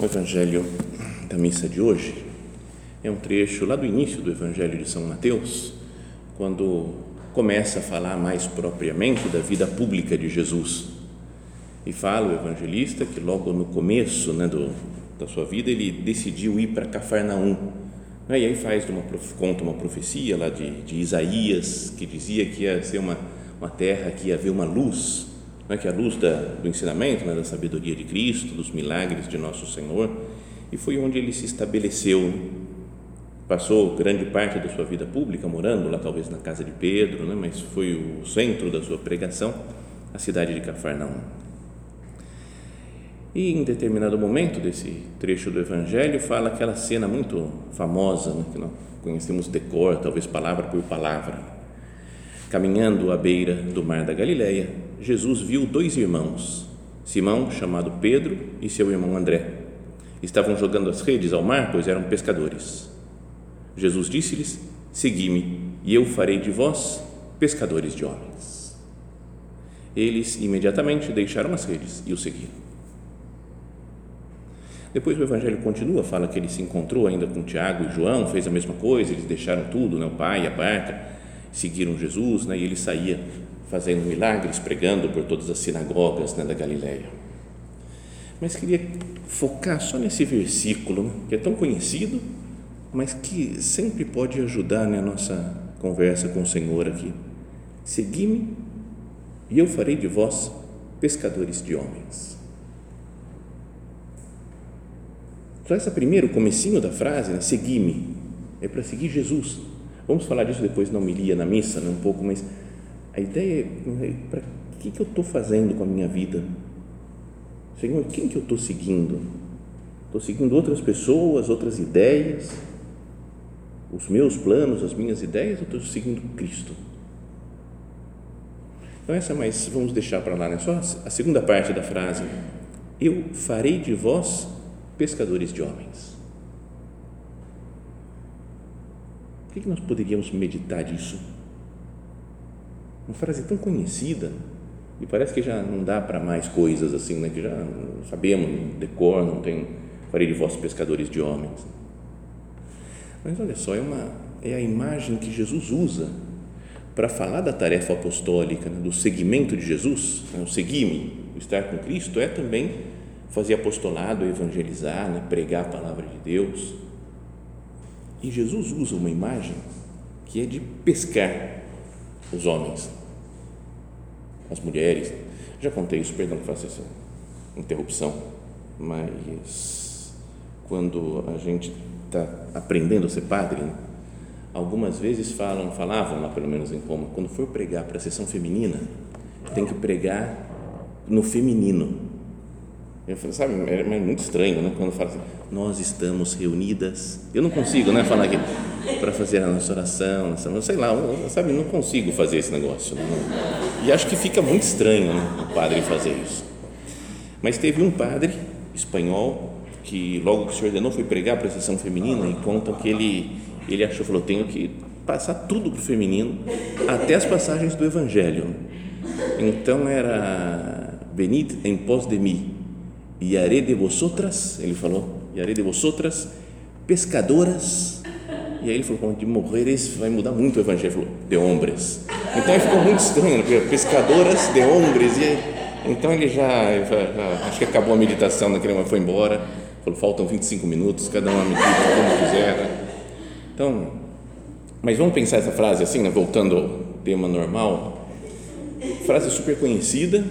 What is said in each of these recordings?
O Evangelho da missa de hoje é um trecho lá do início do Evangelho de São Mateus, quando começa a falar mais propriamente da vida pública de Jesus. E fala o evangelista que logo no começo né, do, da sua vida ele decidiu ir para Cafarnaum. Né, e aí faz uma, conta uma profecia lá de, de Isaías que dizia que ia ser uma, uma terra que ia haver uma luz é que é a luz da, do ensinamento, né, da sabedoria de Cristo, dos milagres de nosso Senhor, e foi onde ele se estabeleceu. Passou grande parte da sua vida pública morando lá, talvez na casa de Pedro, né, mas foi o centro da sua pregação, a cidade de Cafarnaum. E em determinado momento desse trecho do Evangelho, fala aquela cena muito famosa, né, que nós conhecemos de cor, talvez palavra por palavra Caminhando à beira do mar da Galileia, Jesus viu dois irmãos, Simão, chamado Pedro, e seu irmão André. Estavam jogando as redes ao mar, pois eram pescadores. Jesus disse-lhes: Segui-me, e eu farei de vós pescadores de homens. Eles imediatamente deixaram as redes e o seguiram. Depois o Evangelho continua, fala que ele se encontrou ainda com Tiago e João, fez a mesma coisa, eles deixaram tudo, né, o pai, a barca, seguiram Jesus, né, e ele saía fazendo milagres, pregando por todas as sinagogas né, da Galileia. Mas queria focar só nesse versículo, né, que é tão conhecido, mas que sempre pode ajudar na né, nossa conversa com o Senhor aqui. Segui-me e eu farei de vós pescadores de homens. Só essa primeiro comecinho da frase, né, segui-me, é para seguir Jesus Vamos falar disso depois na homilia, na missa, né, um pouco, mas a ideia é para que, que eu estou fazendo com a minha vida? Senhor, quem que eu estou seguindo? Estou seguindo outras pessoas, outras ideias, os meus planos, as minhas ideias, ou estou seguindo Cristo? Então, essa mais, vamos deixar para lá, né? só a segunda parte da frase. Eu farei de vós pescadores de homens. O que nós poderíamos meditar disso? Uma frase tão conhecida e parece que já não dá para mais coisas assim, né? que já sabemos, decor, não tem, farei de vós pescadores de homens. Mas olha só, é, uma, é a imagem que Jesus usa para falar da tarefa apostólica, né? do seguimento de Jesus, né? o seguir-me, estar com Cristo, é também fazer apostolado, evangelizar, né? pregar a palavra de Deus e Jesus usa uma imagem que é de pescar os homens, as mulheres. Já contei isso, perdão que faça essa interrupção, mas quando a gente está aprendendo a ser padre, né, algumas vezes falam, falavam lá pelo menos em Roma, quando for pregar para a sessão feminina, tem que pregar no feminino. Eu falei, sabe, é, é muito estranho, né? Quando fala assim, nós estamos reunidas. Eu não consigo, né? Falar aqui para fazer a nossa oração, nossa, sei lá, sabe, não consigo fazer esse negócio. Né? E acho que fica muito estranho né, o padre fazer isso. Mas teve um padre espanhol que logo que se ordenou foi pregar para a sessão feminina e contam que ele ele achou, falou, tenho que passar tudo para o feminino, até as passagens do Evangelho. Então era venid em pós de mim e haré de vosotras, ele falou, e haré de vosotras pescadoras. E aí ele falou, de morreres vai mudar muito o evangelho, ele falou, de hombres. Então aí ficou muito estranho, porque pescadoras de hombres, e Então ele já, já, acho que acabou a meditação naquele momento, foi embora, falou, faltam 25 minutos, cada um medita como quiser. Né? Então, mas vamos pensar essa frase assim, né? voltando ao tema normal, frase super conhecida,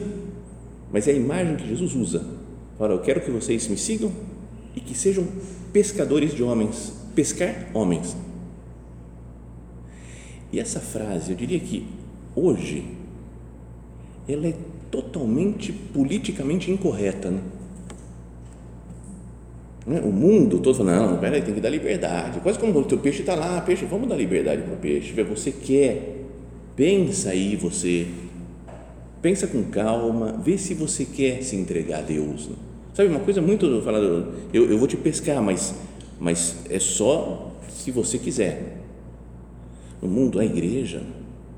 mas é a imagem que Jesus usa. Fala, eu quero que vocês me sigam e que sejam pescadores de homens, pescar homens. E essa frase, eu diria que hoje, ela é totalmente politicamente incorreta. Né? né? O mundo todo falando, não, peraí, tem que dar liberdade. Quase como o teu peixe está lá, peixe, vamos dar liberdade para o peixe. Você quer, pensa aí você, pensa com calma, vê se você quer se entregar a Deus. Né? Sabe, uma coisa muito falando, eu, eu vou te pescar, mas, mas é só se você quiser. No mundo, a igreja,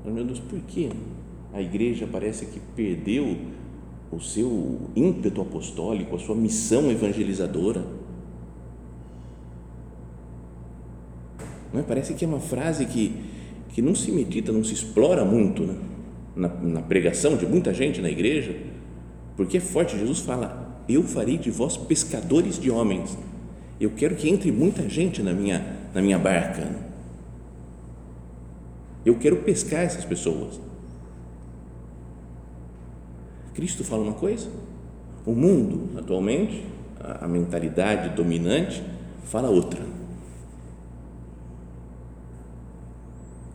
meu Deus, por quê? A igreja parece que perdeu o seu ímpeto apostólico, a sua missão evangelizadora. Não é? Parece que é uma frase que, que não se medita, não se explora muito né? na, na pregação de muita gente na igreja, porque é forte. Jesus fala: eu farei de vós pescadores de homens. Eu quero que entre muita gente na minha, na minha barca. Eu quero pescar essas pessoas. Cristo fala uma coisa, o mundo atualmente, a, mentalidade dominante, fala outra.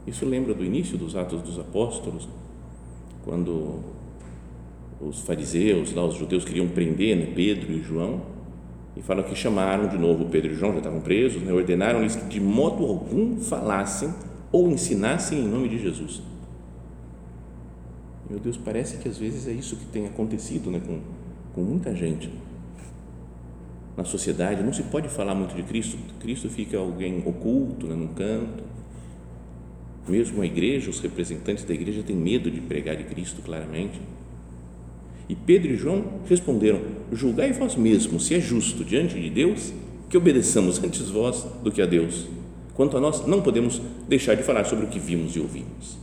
Isso lembra do início dos Atos dos Apóstolos, quando os fariseus, lá, os judeus queriam prender né, Pedro e João, e falam que chamaram de novo Pedro e João, já estavam presos, né, ordenaram-lhes que de modo algum falassem ou ensinassem em nome de Jesus. Meu Deus, parece que às vezes é isso que tem acontecido né, com, com muita gente. Na sociedade não se pode falar muito de Cristo, Cristo fica alguém oculto, né, num canto. Mesmo a igreja, os representantes da igreja têm medo de pregar de Cristo claramente e Pedro e João responderam: Julgai vós mesmos se é justo diante de Deus que obedeçamos antes vós do que a Deus. Quanto a nós, não podemos deixar de falar sobre o que vimos e ouvimos.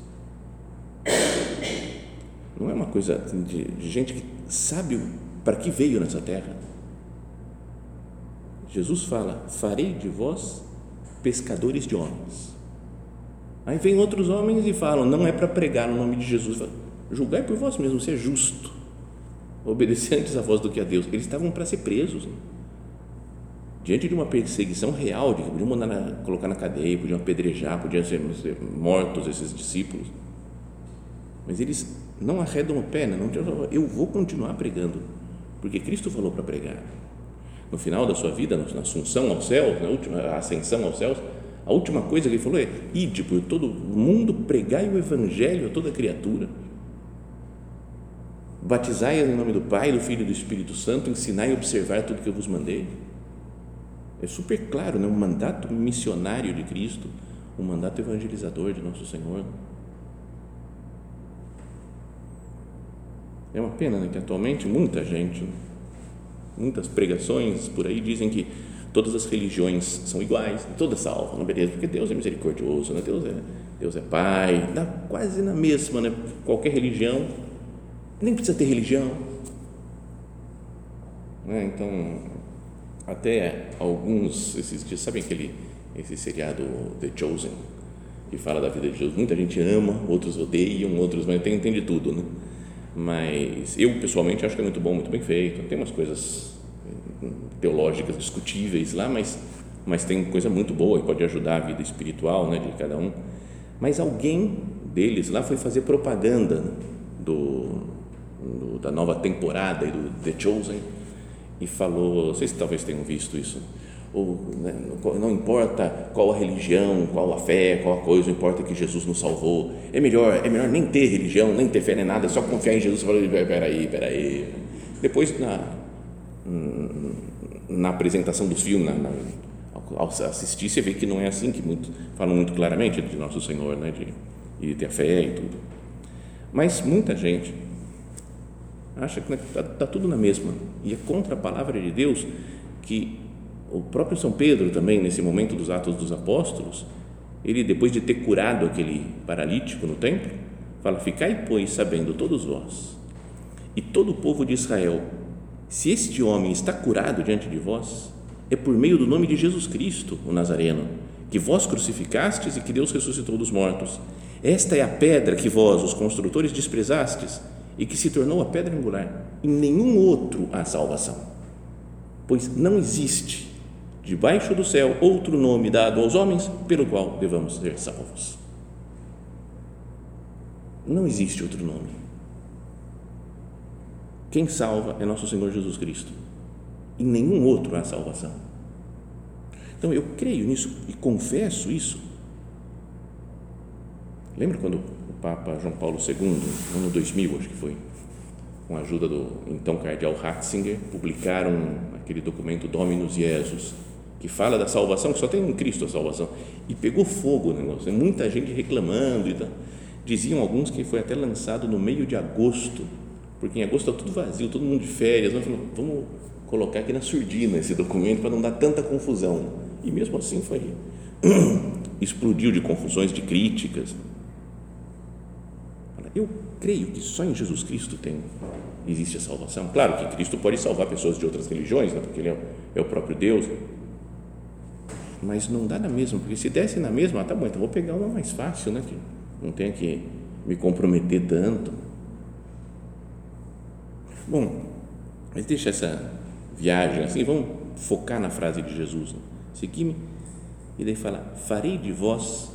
Não é uma coisa de, de gente que sabe para que veio nessa terra. Jesus fala: Farei de vós pescadores de homens. Aí vem outros homens e falam: Não é para pregar no nome de Jesus. Julgai por vós mesmos se é justo obedecer antes a voz do que a Deus. Eles estavam para ser presos. Né? Diante de uma perseguição real, de que podiam mandar na, colocar na cadeia, podiam apedrejar, podiam ser, ser, mortos esses discípulos. Mas eles não arredam o pé, né? não, eu vou continuar pregando, porque Cristo falou para pregar. No final da sua vida, na assunção aos céus, na última ascensão aos céus, a última coisa que ele falou é: ide por todo mundo, pregai o evangelho a toda criatura batizai em nome do Pai, do Filho e do Espírito Santo, ensinai e observar tudo que eu vos mandei. É super claro, né? um mandato missionário de Cristo, um mandato evangelizador de nosso Senhor. É uma pena né, que atualmente muita gente, muitas pregações por aí dizem que todas as religiões são iguais, todas salvam, não beleza, porque Deus é misericordioso, né? Deus é Deus é Pai, dá quase na mesma, né? Qualquer religião nem precisa ter religião. Né? Então, até alguns, esses dias, sabem aquele, esse seriado The Chosen, que fala da vida de Jesus? Muita gente ama, outros odeiam, outros, mas tem, tem de tudo, né? Mas eu, pessoalmente, acho que é muito bom, muito bem feito. Tem umas coisas teológicas discutíveis lá, mas, mas tem coisa muito boa e pode ajudar a vida espiritual né, de cada um. Mas alguém deles lá foi fazer propaganda do, do, da nova temporada do The Chosen e falou, vocês talvez tenham visto isso, ou, né, não importa qual a religião, qual a fé, qual a coisa, importa que Jesus nos salvou. É melhor, é melhor nem ter religião, nem ter fé nem nada, é só confiar em Jesus. Você fala, peraí, peraí. Depois na na apresentação dos filmes, na, na, ao assistir, você vê que não é assim que muito, falam muito claramente de nosso Senhor, né, de, de ter a fé e tudo. Mas muita gente acha que está tá tudo na mesma e é contra a palavra de Deus que o próprio São Pedro também nesse momento dos Atos dos Apóstolos ele depois de ter curado aquele paralítico no templo fala ficai pois sabendo todos vós e todo o povo de Israel: Se este homem está curado diante de vós, é por meio do nome de Jesus Cristo, o Nazareno, que vós crucificastes e que Deus ressuscitou dos mortos. Esta é a pedra que vós, os construtores, desprezastes e que se tornou a pedra angular. Em nenhum outro há salvação, pois não existe debaixo do céu outro nome dado aos homens pelo qual devamos ser salvos. Não existe outro nome. Quem salva é nosso Senhor Jesus Cristo. Em nenhum outro há salvação. Então eu creio nisso e confesso isso. Lembra quando o Papa João Paulo II, no ano 2000, acho que foi, com a ajuda do então cardeal Ratzinger, publicaram aquele documento Dominus Jesus, que fala da salvação, que só tem em Cristo a salvação. E pegou fogo o negócio, muita gente reclamando e tal. Diziam alguns que foi até lançado no meio de agosto, porque em agosto está tudo vazio, todo mundo de férias. Falamos, vamos colocar aqui na surdina esse documento para não dar tanta confusão. E mesmo assim foi. Explodiu de confusões, de críticas. Eu creio que só em Jesus Cristo tem existe a salvação. Claro que Cristo pode salvar pessoas de outras religiões, né, porque Ele é, é o próprio Deus, mas não dá na mesma, porque se desse na mesma, ah, tá bom, então vou pegar uma mais fácil, né? Que não tenha que me comprometer tanto. Bom, mas deixa essa viagem assim, vamos focar na frase de Jesus. Né? Segui-me, e daí fala: Farei de vós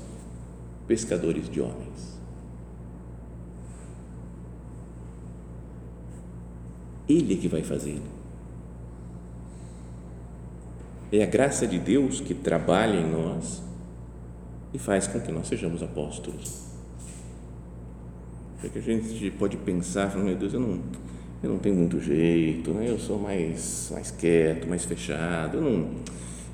pescadores de homens. Ele é que vai fazer é a graça de Deus que trabalha em nós e faz com que nós sejamos apóstolos. Porque a gente pode pensar, meu Deus, eu não, eu não tenho muito jeito, né? eu sou mais, mais quieto, mais fechado, eu não,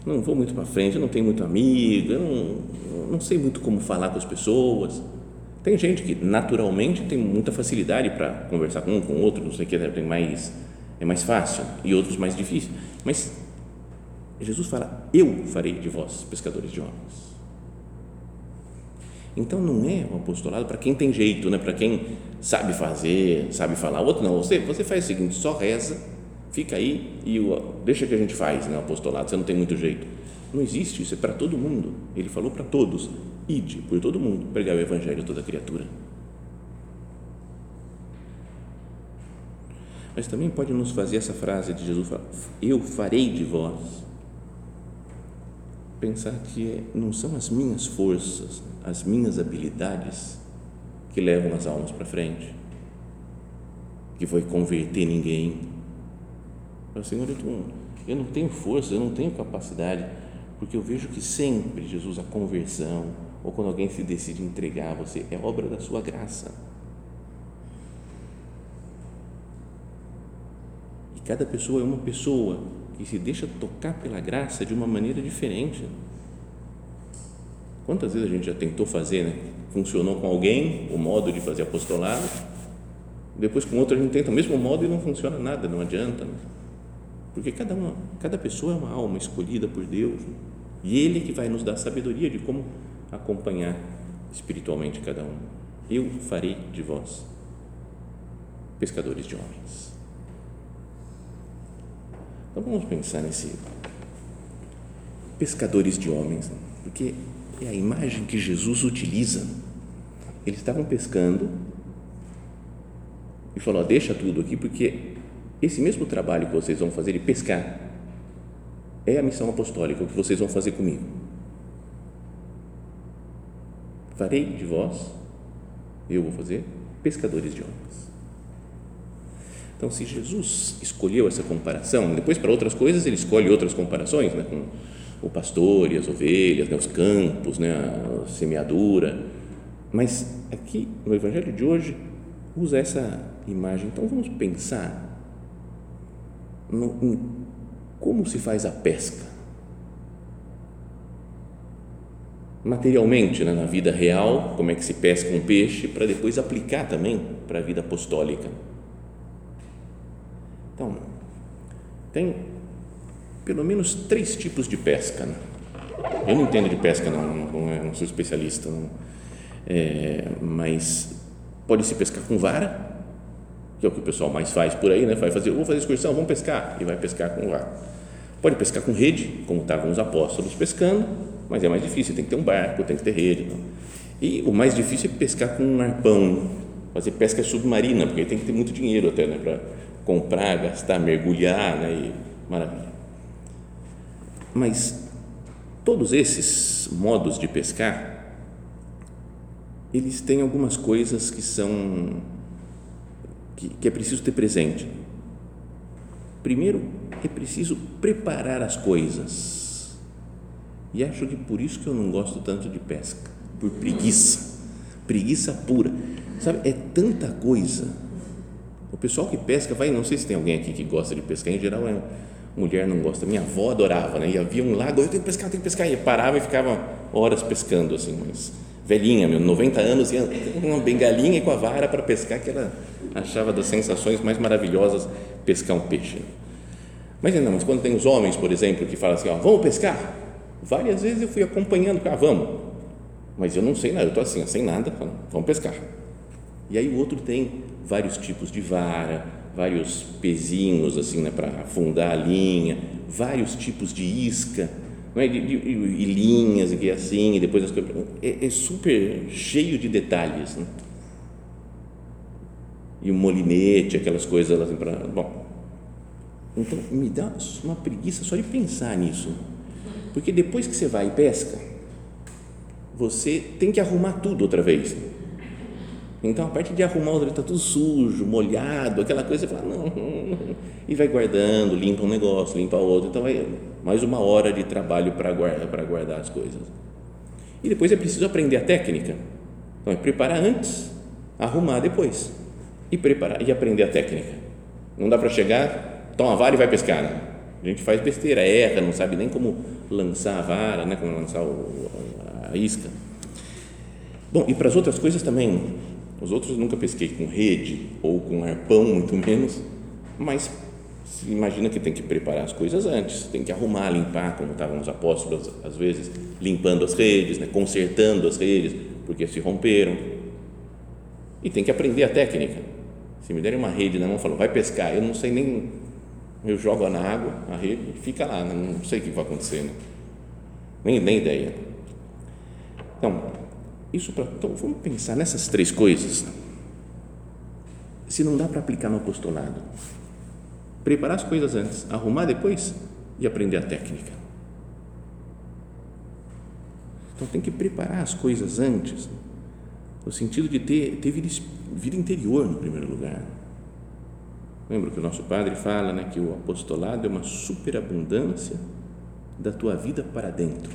não vou muito para frente, eu não tenho muito amigo, eu não, eu não sei muito como falar com as pessoas. Tem gente que naturalmente tem muita facilidade para conversar com um, com outro, não sei o que, tem mais, é mais fácil, e outros mais difícil. Mas Jesus fala: Eu farei de vós pescadores de homens. Então não é o apostolado para quem tem jeito, né? para quem sabe fazer, sabe falar. O outro não, você, você faz o seguinte: só reza, fica aí e deixa que a gente faz né? o apostolado, você não tem muito jeito. Não existe isso, é para todo mundo. Ele falou para todos: ide por todo mundo, pregar o evangelho a toda criatura. Mas também pode nos fazer essa frase de Jesus: Eu farei de vós pensar que não são as minhas forças, as minhas habilidades que levam as almas para frente, que vai converter ninguém. Mas, Senhor, eu não, eu não tenho força, eu não tenho capacidade, porque eu vejo que sempre, Jesus, a conversão, ou quando alguém se decide entregar a você, é obra da sua graça. E cada pessoa é uma pessoa que se deixa tocar pela graça de uma maneira diferente. Quantas vezes a gente já tentou fazer, né? Funcionou com alguém o modo de fazer apostolado, depois com outro a gente tenta o mesmo modo e não funciona nada, não adianta. Né? Porque cada, uma, cada pessoa é uma alma escolhida por Deus né? e Ele que vai nos dar sabedoria de como acompanhar espiritualmente cada um. Eu farei de vós pescadores de homens. Então vamos pensar nesse pescadores de homens, né? porque é a imagem que Jesus utiliza. Eles estavam pescando e falou: deixa tudo aqui, porque esse mesmo trabalho que vocês vão fazer de pescar é a missão apostólica, o que vocês vão fazer comigo. Farei de vós, eu vou fazer, pescadores de homens. Então, se Jesus escolheu essa comparação, depois para outras coisas ele escolhe outras comparações, né, com o pastor e as ovelhas, né, os campos, né, a semeadura, mas aqui no Evangelho de hoje usa essa imagem. Então, vamos pensar no, em como se faz a pesca. Materialmente, né, na vida real, como é que se pesca um peixe, para depois aplicar também para a vida apostólica então, tem pelo menos três tipos de pesca. Né? Eu não entendo de pesca, não, não, não, sou especialista, não. É, mas pode se pescar com vara, que é o que o pessoal mais faz por aí, né? Vai fazer, vou fazer excursão, vamos pescar e vai pescar com vara. Pode pescar com rede, como estavam os apóstolos pescando, mas é mais difícil, tem que ter um barco, tem que ter rede. Não? E o mais difícil é pescar com um arpão, fazer pesca submarina, porque tem que ter muito dinheiro até, né, para comprar, gastar, mergulhar, né, e maravilha. Mas todos esses modos de pescar, eles têm algumas coisas que são que, que é preciso ter presente. Primeiro, é preciso preparar as coisas. E acho que por isso que eu não gosto tanto de pesca, por preguiça, preguiça pura. Sabe, é tanta coisa. O pessoal que pesca vai, não sei se tem alguém aqui que gosta de pescar, em geral é mulher não gosta. Minha avó adorava, né? E havia um lago, eu tenho que pescar, eu tenho que pescar. E parava e ficava horas pescando, assim, mas velhinha, meu, 90 anos, ia uma bengalinha e com a vara para pescar, que ela achava das sensações mais maravilhosas pescar um peixe. Mas não, mas quando tem os homens, por exemplo, que falam assim, ó, vamos pescar? Várias vezes eu fui acompanhando, ah, vamos. Mas eu não sei nada, eu estou assim, sem nada, falando, vamos pescar. E aí o outro tem vários tipos de vara, vários pezinhos assim, né, para afundar a linha, vários tipos de isca, é? de, de, e linhas e assim, e depois as coisas. É, é super cheio de detalhes. Né? E o molinete, aquelas coisas assim, para. Bom, então me dá uma preguiça só de pensar nisso. Porque depois que você vai e pesca, você tem que arrumar tudo outra vez. Então, a parte de arrumar o está tudo sujo, molhado, aquela coisa, você fala, não, e vai guardando, limpa um negócio, limpa outro, então vai mais uma hora de trabalho para guardar, para guardar as coisas. E depois é preciso aprender a técnica. Então, é preparar antes, arrumar depois, e preparar e aprender a técnica. Não dá para chegar, toma a vara e vai pescar. Né? A gente faz besteira, erra, não sabe nem como lançar a vara, né? como lançar o, a isca. Bom, e para as outras coisas também, os outros nunca pesquei com rede ou com arpão, muito menos, mas se imagina que tem que preparar as coisas antes, tem que arrumar, limpar, como estavam os apóstolos às vezes, limpando as redes, né, consertando as redes, porque se romperam. E tem que aprender a técnica. Se me derem uma rede na mão, falam, vai pescar, eu não sei nem, eu jogo na água, a rede, fica lá, né, não sei o que vai acontecer, né? nem, nem ideia. Então, isso para então vamos pensar nessas três coisas. Se não dá para aplicar no apostolado, preparar as coisas antes, arrumar depois e aprender a técnica. Então tem que preparar as coisas antes, no sentido de ter, ter vida, vida interior no primeiro lugar. Lembra que o nosso padre fala né, que o apostolado é uma superabundância da tua vida para dentro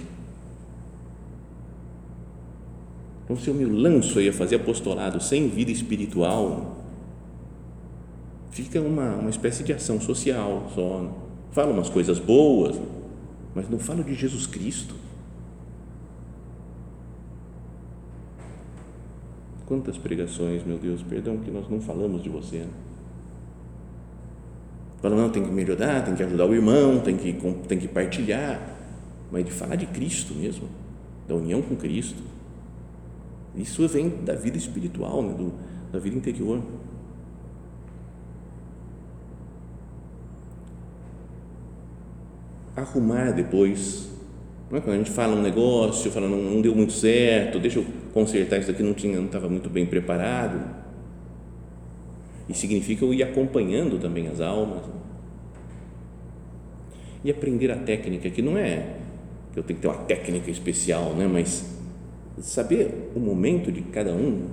Então, se eu me lanço aí a fazer apostolado sem vida espiritual, fica uma, uma espécie de ação social só. Né? Falo umas coisas boas, mas não falo de Jesus Cristo. Quantas pregações, meu Deus, perdão que nós não falamos de você. Né? Fala, não, tem que melhorar, tem que ajudar o irmão, tem que, tem que partilhar, mas de falar de Cristo mesmo, da união com Cristo isso vem da vida espiritual, né? Do, da vida interior. Arrumar depois. Não é? Quando a gente fala um negócio, fala não, não deu muito certo, deixa eu consertar isso aqui, não estava muito bem preparado. E significa eu ir acompanhando também as almas. E aprender a técnica, que não é que eu tenho que ter uma técnica especial, né? mas saber o momento de cada um,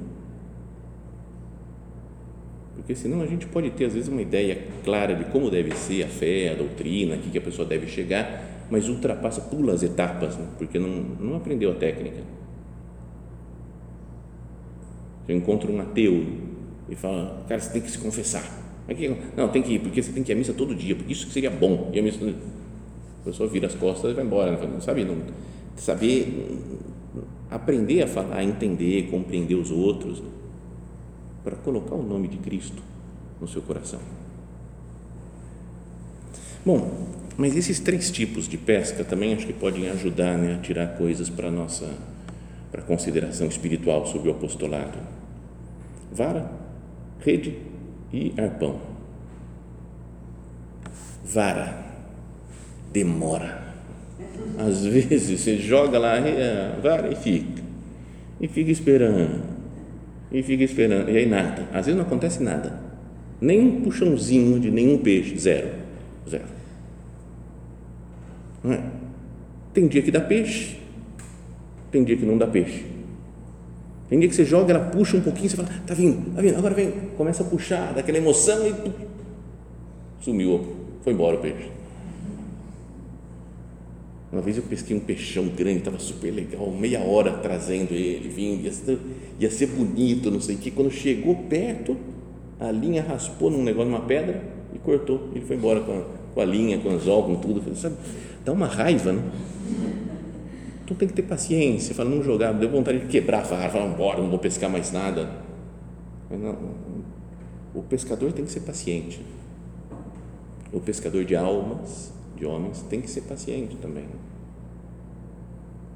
porque senão a gente pode ter às vezes uma ideia clara de como deve ser a fé, a doutrina, aqui que a pessoa deve chegar, mas ultrapassa, pula as etapas, né? porque não, não aprendeu a técnica. Eu encontro um ateu e fala, cara, você tem que se confessar. Não, tem que ir, porque você tem que ir à missa todo dia, porque isso seria bom. E a missa, a pessoa vira as costas e vai embora. Não sabe, não, saber aprender a falar, a entender, compreender os outros, para colocar o nome de Cristo no seu coração. Bom, mas esses três tipos de pesca também acho que podem ajudar né, a tirar coisas para a nossa para consideração espiritual sobre o apostolado. Vara, rede e arpão. Vara, demora. Às vezes você joga lá a vara e fica, e fica esperando, e fica esperando, e aí nada. Às vezes não acontece nada, nem um puxãozinho de nenhum peixe, zero, zero. É? Tem dia que dá peixe, tem dia que não dá peixe. Tem dia que você joga, ela puxa um pouquinho, você fala, tá vindo, tá vindo, agora vem, começa a puxar, daquela emoção e sumiu, foi embora o peixe. Uma vez eu pesquei um peixão grande, estava super legal, meia hora trazendo ele, vindo, ia ser, ia ser bonito, não sei o que. Quando chegou perto, a linha raspou num negócio, numa pedra e cortou. Ele foi embora com a, com a linha, com o anzol, com tudo. Sabe, dá uma raiva, né? Então tem que ter paciência, fala, não jogar, deu vontade de quebrar a vara, falar, embora, não vou pescar mais nada. Não, o pescador tem que ser paciente. O pescador de almas, de homens, tem que ser paciente também.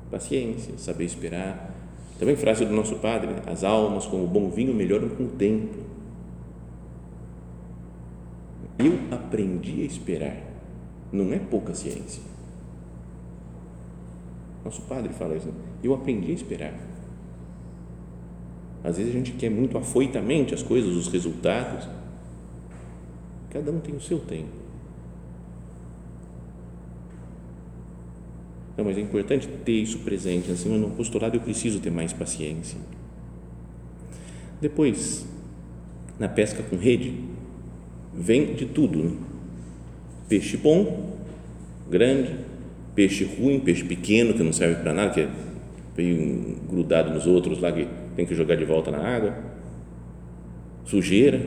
Paciência, saber esperar. Também frase do nosso padre, as almas como bom vinho melhoram com o tempo. Eu aprendi a esperar. Não é pouca ciência nosso padre fala isso. Né? Eu aprendi a esperar. Às vezes a gente quer muito afoitamente as coisas, os resultados. Cada um tem o seu tempo. Não, mas é importante ter isso presente. Assim, no apostolado eu preciso ter mais paciência. Depois, na pesca com rede, vem de tudo. Né? Peixe bom, grande, peixe ruim, peixe pequeno que não serve para nada, que é meio grudado nos outros lá que tem que jogar de volta na água, sujeira,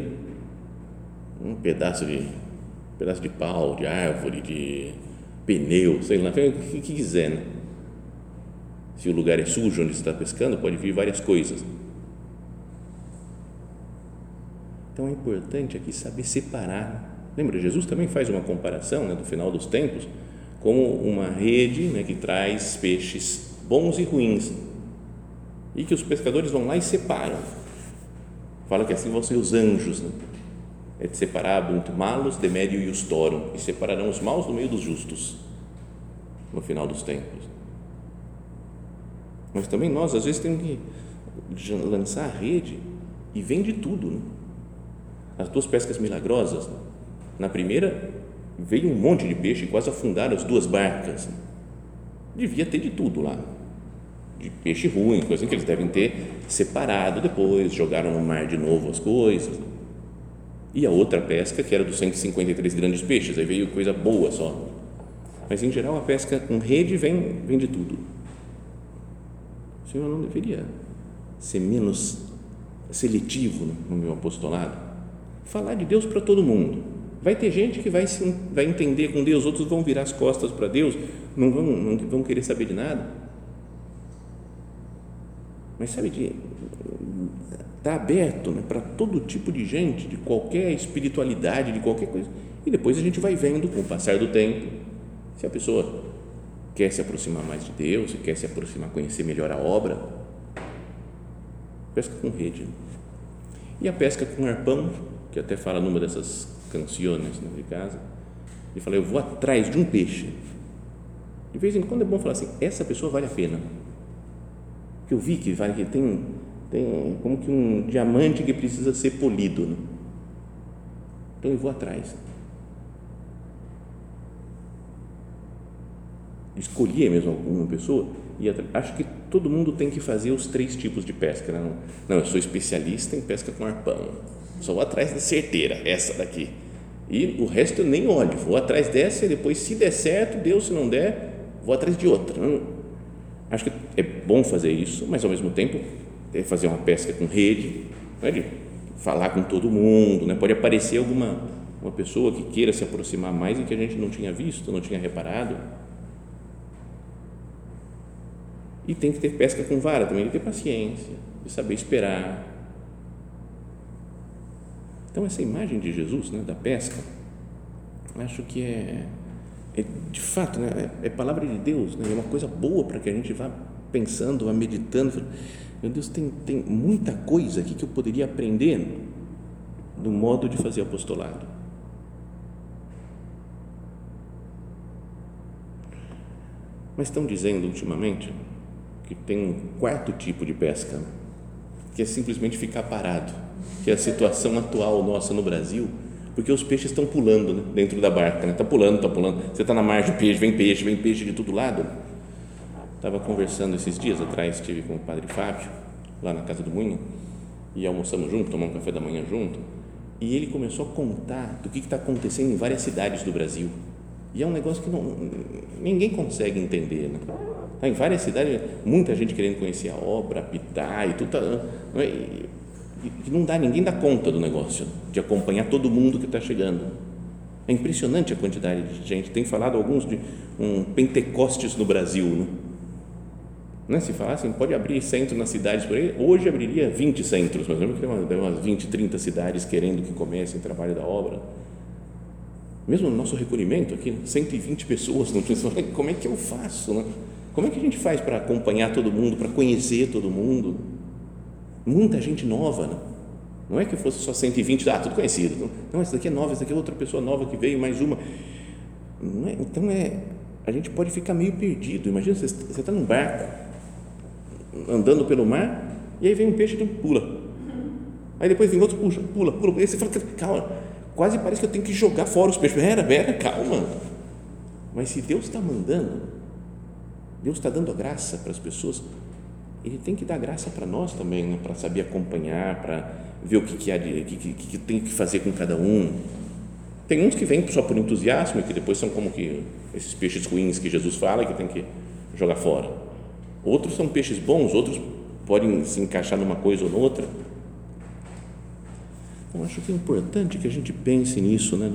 um pedaço de um pedaço de pau, de árvore, de pneu, sei lá, o que, que quiser, né? Se o lugar é sujo onde você está pescando, pode vir várias coisas. Então é importante aqui saber separar. Lembra, Jesus também faz uma comparação né, do final dos tempos como uma rede né, que traz peixes bons e ruins e que os pescadores vão lá e separam. Fala que assim vão ser os anjos, né? É de separar muito malos de médio e os torum e separarão os maus do meio dos justos no final dos tempos. Mas também nós às vezes temos que lançar a rede e vem de tudo. Né? As duas pescas milagrosas, né? na primeira veio um monte de peixe, quase afundaram as duas barcas. Devia ter de tudo lá. De peixe ruim, coisa que eles devem ter separado depois, jogaram no mar de novo as coisas. E a outra pesca, que era dos 153 grandes peixes, aí veio coisa boa só. Mas em geral a pesca com rede vem, vem de tudo. O Senhor não deveria ser menos seletivo no meu apostolado. Falar de Deus para todo mundo Vai ter gente que vai, se, vai entender com Deus, outros vão virar as costas para Deus, não vão, não vão querer saber de nada. Mas sabe de está aberto né, para todo tipo de gente, de qualquer espiritualidade, de qualquer coisa. E depois a gente vai vendo com o passar do tempo se a pessoa quer se aproximar mais de Deus, se quer se aproximar, conhecer melhor a obra. Pesca com rede. E a pesca com arpão, que até fala numa dessas canciones né, de casa, e falei, eu vou atrás de um peixe. De vez em quando é bom falar assim, essa pessoa vale a pena. Que eu vi que vale, que tem, tem como que um diamante que precisa ser polido. Né? Então eu vou atrás. Escolher mesmo alguma pessoa e acho que todo mundo tem que fazer os três tipos de pesca. Né? Não, eu sou especialista em pesca com arpão. Só vou atrás da certeira, essa daqui. E o resto eu nem olho, vou atrás dessa e depois, se der certo, Deus, se não der, vou atrás de outra. Acho que é bom fazer isso, mas ao mesmo tempo é fazer uma pesca com rede, não é de falar com todo mundo, né? pode aparecer alguma uma pessoa que queira se aproximar mais e que a gente não tinha visto, não tinha reparado. E tem que ter pesca com vara também, de ter paciência, de saber esperar, então, essa imagem de Jesus, né, da pesca, acho que é, é de fato, né, é, é palavra de Deus, né, é uma coisa boa para que a gente vá pensando, vá meditando. Meu Deus, tem, tem muita coisa aqui que eu poderia aprender do modo de fazer apostolado. Mas estão dizendo ultimamente que tem um quarto tipo de pesca, que é simplesmente ficar parado, que é a situação atual nossa no Brasil, porque os peixes estão pulando né, dentro da barca, né? pulando, está pulando. Você está na margem, peixe, vem peixe, vem peixe de todo lado. Estava conversando esses dias atrás, estive com o padre Fábio, lá na casa do Moinho, e almoçamos junto, tomamos um café da manhã junto, e ele começou a contar do que está acontecendo em várias cidades do Brasil. E é um negócio que não, ninguém consegue entender. Né? Tá em várias cidades, muita gente querendo conhecer a obra, apitar e tudo. Tá, não, é, e, e não dá, ninguém dá conta do negócio, de acompanhar todo mundo que está chegando. É impressionante a quantidade de gente. Tem falado alguns de um Pentecostes no Brasil. Né? Né? Se falassem, pode abrir centro nas cidades por aí, hoje abriria 20 centros, mas lembra que tem umas 20, 30 cidades querendo que comece o trabalho da obra. Mesmo no nosso recolhimento aqui, 120 pessoas, não como é que eu faço? Né? Como é que a gente faz para acompanhar todo mundo, para conhecer todo mundo? Muita gente nova, né? não é que fosse só 120, ah, tudo conhecido. Não, essa daqui é nova, essa daqui é outra pessoa nova que veio, mais uma. É? Então, é, a gente pode ficar meio perdido. Imagina, você está num barco, andando pelo mar, e aí vem um peixe e pula. Aí depois vem outro, puxa, pula, pula. Aí você fala, calma, quase parece que eu tenho que jogar fora os peixes. Pera, pera, calma. Mas se Deus está mandando, Deus está dando a graça para as pessoas, Ele tem que dar graça para nós também, né? para saber acompanhar, para ver o que, que, há de, que, que, que tem que fazer com cada um. Tem uns que vêm só por entusiasmo e que depois são como que esses peixes ruins que Jesus fala que tem que jogar fora. Outros são peixes bons, outros podem se encaixar numa coisa ou noutra. Então, acho que é importante que a gente pense nisso, né?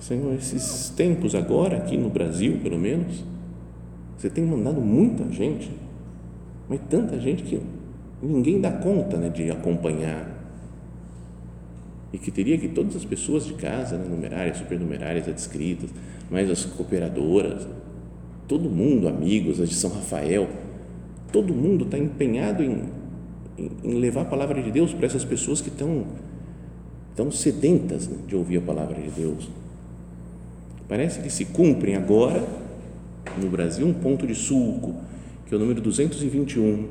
Senhor, esses tempos agora, aqui no Brasil, pelo menos, você tem mandado muita gente, mas tanta gente que ninguém dá conta né, de acompanhar. E que teria que todas as pessoas de casa, né, numerárias, supernumerárias, adscritas, mais as cooperadoras, todo mundo, amigos, as de São Rafael, todo mundo está empenhado em, em, em, levar a palavra de Deus para essas pessoas que estão, estão sedentas né, de ouvir a palavra de Deus. Parece que se cumprem agora, no Brasil, um ponto de sulco, que é o número 221.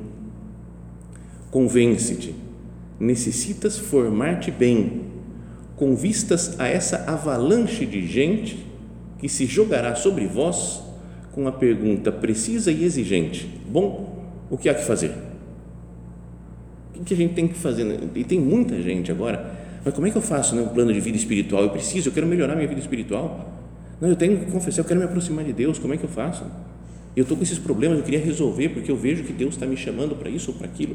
Convence-te, necessitas formar-te bem, com vistas a essa avalanche de gente que se jogará sobre vós com a pergunta precisa e exigente: Bom, o que há que fazer? O que a gente tem que fazer? E tem muita gente agora, mas como é que eu faço né, um plano de vida espiritual? Eu preciso, eu quero melhorar minha vida espiritual. Não, eu tenho que confessar, eu quero me aproximar de Deus, como é que eu faço? Eu estou com esses problemas, eu queria resolver porque eu vejo que Deus está me chamando para isso ou para aquilo.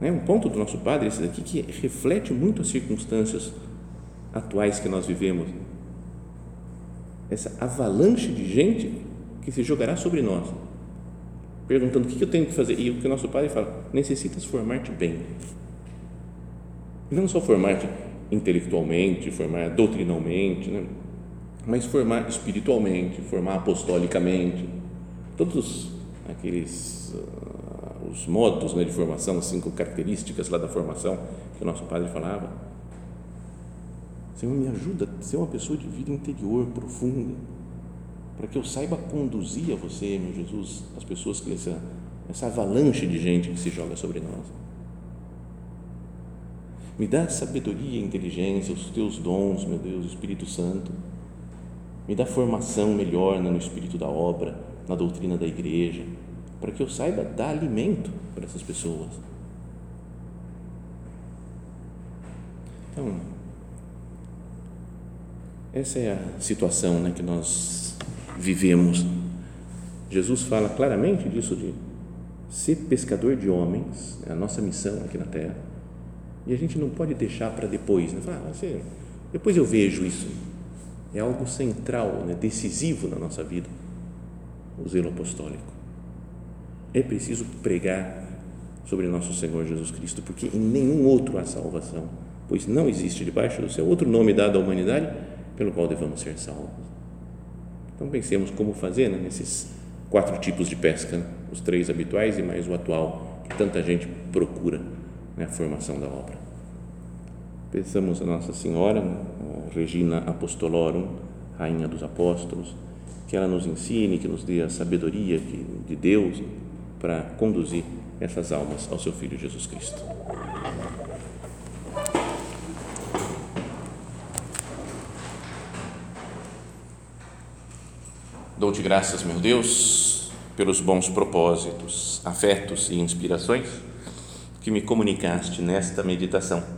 É um ponto do nosso Padre, esse daqui, que reflete muito as circunstâncias atuais que nós vivemos essa avalanche de gente que se jogará sobre nós, perguntando o que eu tenho que fazer. E o que o nosso Pai fala: necessitas formar-te bem. Não só formar-te intelectualmente, formar doutrinalmente, né? Mas formar espiritualmente, formar apostolicamente. Todos aqueles uh, os modos né, de formação, cinco características lá da formação que o nosso Padre falava Senhor, me ajuda a ser uma pessoa de vida interior, profunda, para que eu saiba conduzir a você, meu Jesus, as pessoas que essa, essa avalanche de gente que se joga sobre nós. Me dá sabedoria inteligência, os teus dons, meu Deus, Espírito Santo. Me dá formação melhor no espírito da obra, na doutrina da igreja, para que eu saiba dar alimento para essas pessoas. Então, essa é a situação né, que nós vivemos. Jesus fala claramente disso de ser pescador de homens, é a nossa missão aqui na Terra. E a gente não pode deixar para depois, né? Ah, depois eu vejo isso. É algo central, né? decisivo na nossa vida, o zelo apostólico. É preciso pregar sobre nosso Senhor Jesus Cristo, porque em nenhum outro há salvação, pois não existe debaixo do céu outro nome dado à humanidade pelo qual devamos ser salvos. Então pensemos como fazer né, nesses quatro tipos de pesca, né? os três habituais e mais o atual, que tanta gente procura, né, a formação da obra. Peçamos a Nossa Senhora, a Regina Apostolorum, Rainha dos Apóstolos, que ela nos ensine, que nos dê a sabedoria de Deus para conduzir essas almas ao seu Filho Jesus Cristo. Dou-te graças, meu Deus, pelos bons propósitos, afetos e inspirações que me comunicaste nesta meditação.